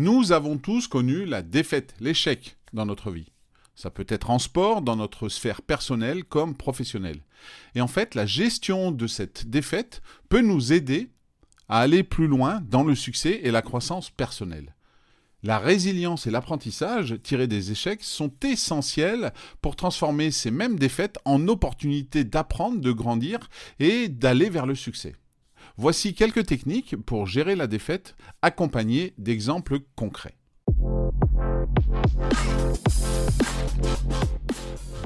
Nous avons tous connu la défaite, l'échec dans notre vie. Ça peut être en sport, dans notre sphère personnelle comme professionnelle. Et en fait, la gestion de cette défaite peut nous aider à aller plus loin dans le succès et la croissance personnelle. La résilience et l'apprentissage tirés des échecs sont essentiels pour transformer ces mêmes défaites en opportunités d'apprendre, de grandir et d'aller vers le succès. Voici quelques techniques pour gérer la défaite accompagnées d'exemples concrets.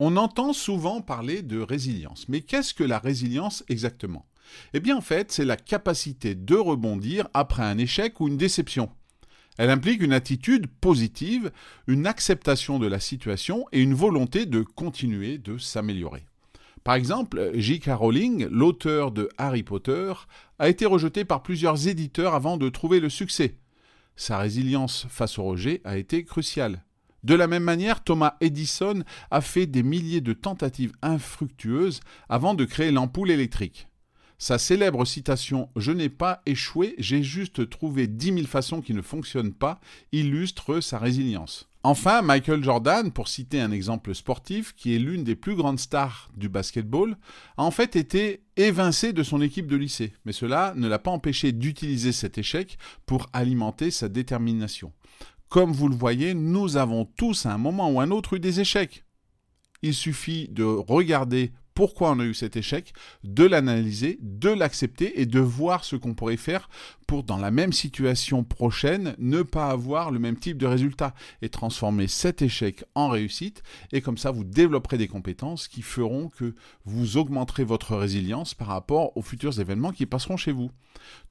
On entend souvent parler de résilience, mais qu'est-ce que la résilience exactement? Eh bien en fait, c'est la capacité de rebondir après un échec ou une déception. Elle implique une attitude positive, une acceptation de la situation et une volonté de continuer de s'améliorer. Par exemple, J.K. Rowling, l'auteur de Harry Potter, a été rejeté par plusieurs éditeurs avant de trouver le succès. Sa résilience face au rejet a été cruciale. De la même manière, Thomas Edison a fait des milliers de tentatives infructueuses avant de créer l'ampoule électrique. Sa célèbre citation Je n'ai pas échoué, j'ai juste trouvé dix mille façons qui ne fonctionnent pas illustre sa résilience. Enfin, Michael Jordan, pour citer un exemple sportif, qui est l'une des plus grandes stars du basketball, a en fait été évincé de son équipe de lycée. Mais cela ne l'a pas empêché d'utiliser cet échec pour alimenter sa détermination. Comme vous le voyez, nous avons tous à un moment ou un autre eu des échecs. Il suffit de regarder pourquoi on a eu cet échec, de l'analyser, de l'accepter et de voir ce qu'on pourrait faire pour, dans la même situation prochaine, ne pas avoir le même type de résultat et transformer cet échec en réussite. Et comme ça, vous développerez des compétences qui feront que vous augmenterez votre résilience par rapport aux futurs événements qui passeront chez vous.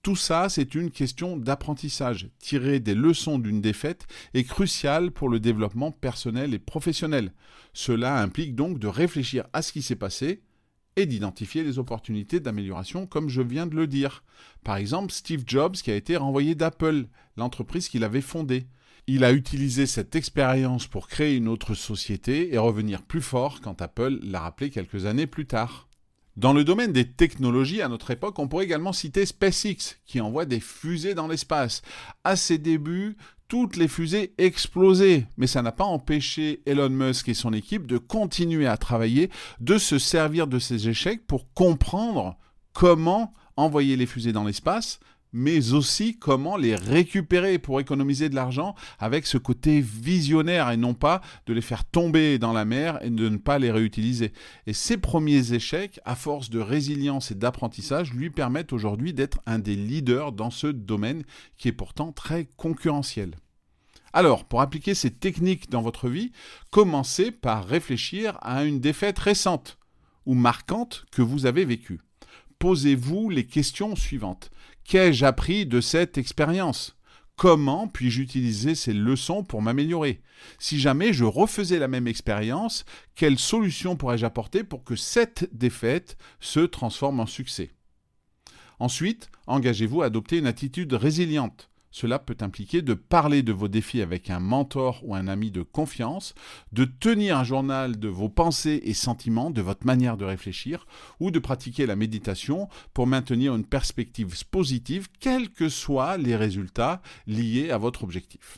Tout ça, c'est une question d'apprentissage. Tirer des leçons d'une défaite est crucial pour le développement personnel et professionnel. Cela implique donc de réfléchir à ce qui s'est passé et d'identifier les opportunités d'amélioration comme je viens de le dire. Par exemple, Steve Jobs qui a été renvoyé d'Apple, l'entreprise qu'il avait fondée. Il a utilisé cette expérience pour créer une autre société et revenir plus fort quand Apple l'a rappelé quelques années plus tard. Dans le domaine des technologies, à notre époque, on pourrait également citer SpaceX, qui envoie des fusées dans l'espace. À ses débuts, toutes les fusées explosaient, mais ça n'a pas empêché Elon Musk et son équipe de continuer à travailler, de se servir de ces échecs pour comprendre comment envoyer les fusées dans l'espace, mais aussi comment les récupérer pour économiser de l'argent avec ce côté visionnaire et non pas de les faire tomber dans la mer et de ne pas les réutiliser. Et ces premiers échecs, à force de résilience et d'apprentissage, lui permettent aujourd'hui d'être un des leaders dans ce domaine qui est pourtant très concurrentiel. Alors, pour appliquer ces techniques dans votre vie, commencez par réfléchir à une défaite récente ou marquante que vous avez vécue. Posez-vous les questions suivantes. Qu'ai-je appris de cette expérience? Comment puis-je utiliser ces leçons pour m'améliorer? Si jamais je refaisais la même expérience, quelle solution pourrais-je apporter pour que cette défaite se transforme en succès? Ensuite, engagez-vous à adopter une attitude résiliente. Cela peut impliquer de parler de vos défis avec un mentor ou un ami de confiance, de tenir un journal de vos pensées et sentiments, de votre manière de réfléchir, ou de pratiquer la méditation pour maintenir une perspective positive, quels que soient les résultats liés à votre objectif.